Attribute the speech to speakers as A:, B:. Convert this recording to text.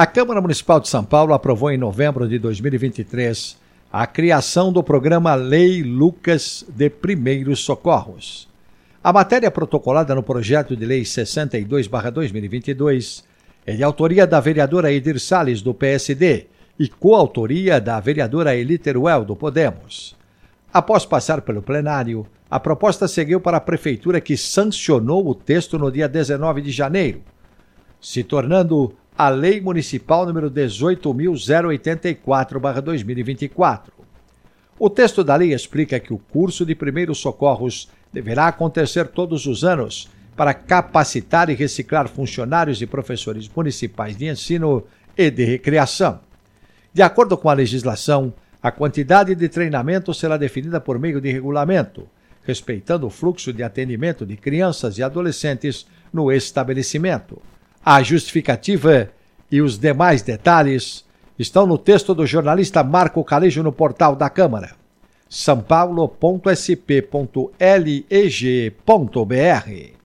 A: A Câmara Municipal de São Paulo aprovou em novembro de 2023 a criação do programa Lei Lucas de Primeiros Socorros. A matéria protocolada no projeto de lei 62/2022 é de autoria da vereadora Edir Salles do PSD e coautoria da vereadora Eliteruel do Podemos. Após passar pelo plenário, a proposta seguiu para a prefeitura que sancionou o texto no dia 19 de janeiro, se tornando a Lei Municipal número 18.084-2024. O texto da lei explica que o curso de primeiros socorros deverá acontecer todos os anos para capacitar e reciclar funcionários e professores municipais de ensino e de recreação. De acordo com a legislação, a quantidade de treinamento será definida por meio de regulamento, respeitando o fluxo de atendimento de crianças e adolescentes no estabelecimento. A justificativa e os demais detalhes estão no texto do jornalista Marco Calejo no portal da Câmara, sãopaulo.sp.leg.br.